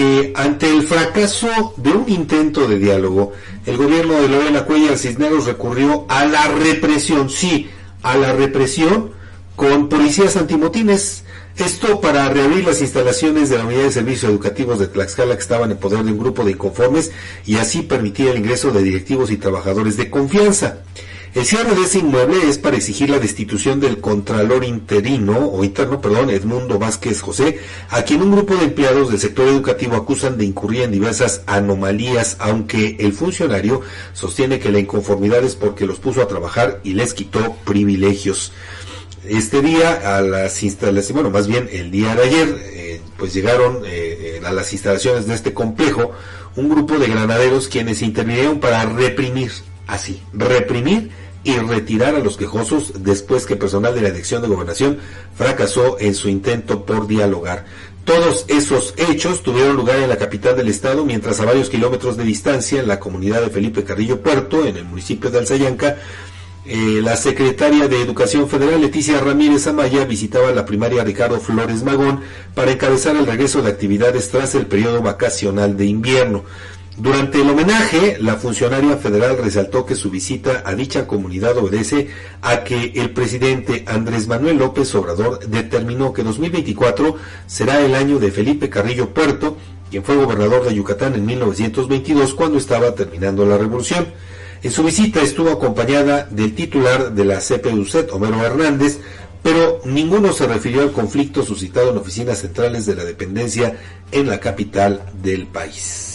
que ante el fracaso de un intento de diálogo, el gobierno de Lorena Cuellar Cisneros recurrió a la represión, sí, a la represión con policías antimotines. Esto para reabrir las instalaciones de la Unidad de Servicios Educativos de Tlaxcala que estaban en poder de un grupo de inconformes y así permitir el ingreso de directivos y trabajadores de confianza. El cierre de ese inmueble es para exigir la destitución del contralor interino o interno, perdón, Edmundo Vázquez José, a quien un grupo de empleados del sector educativo acusan de incurrir en diversas anomalías, aunque el funcionario sostiene que la inconformidad es porque los puso a trabajar y les quitó privilegios. Este día a las instalaciones, bueno, más bien el día de ayer, eh, pues llegaron eh, a las instalaciones de este complejo un grupo de granaderos quienes intervinieron para reprimir, así, reprimir y retirar a los quejosos después que personal de la Dirección de Gobernación fracasó en su intento por dialogar. Todos esos hechos tuvieron lugar en la capital del estado, mientras a varios kilómetros de distancia, en la comunidad de Felipe Carrillo Puerto, en el municipio de Alzayanca, eh, la secretaria de Educación Federal, Leticia Ramírez Amaya, visitaba la primaria Ricardo Flores Magón para encabezar el regreso de actividades tras el periodo vacacional de invierno. Durante el homenaje, la funcionaria federal resaltó que su visita a dicha comunidad obedece a que el presidente Andrés Manuel López Obrador determinó que 2024 será el año de Felipe Carrillo Puerto, quien fue gobernador de Yucatán en 1922 cuando estaba terminando la revolución. En su visita estuvo acompañada del titular de la CPUCET, Homero Hernández, pero ninguno se refirió al conflicto suscitado en oficinas centrales de la dependencia en la capital del país.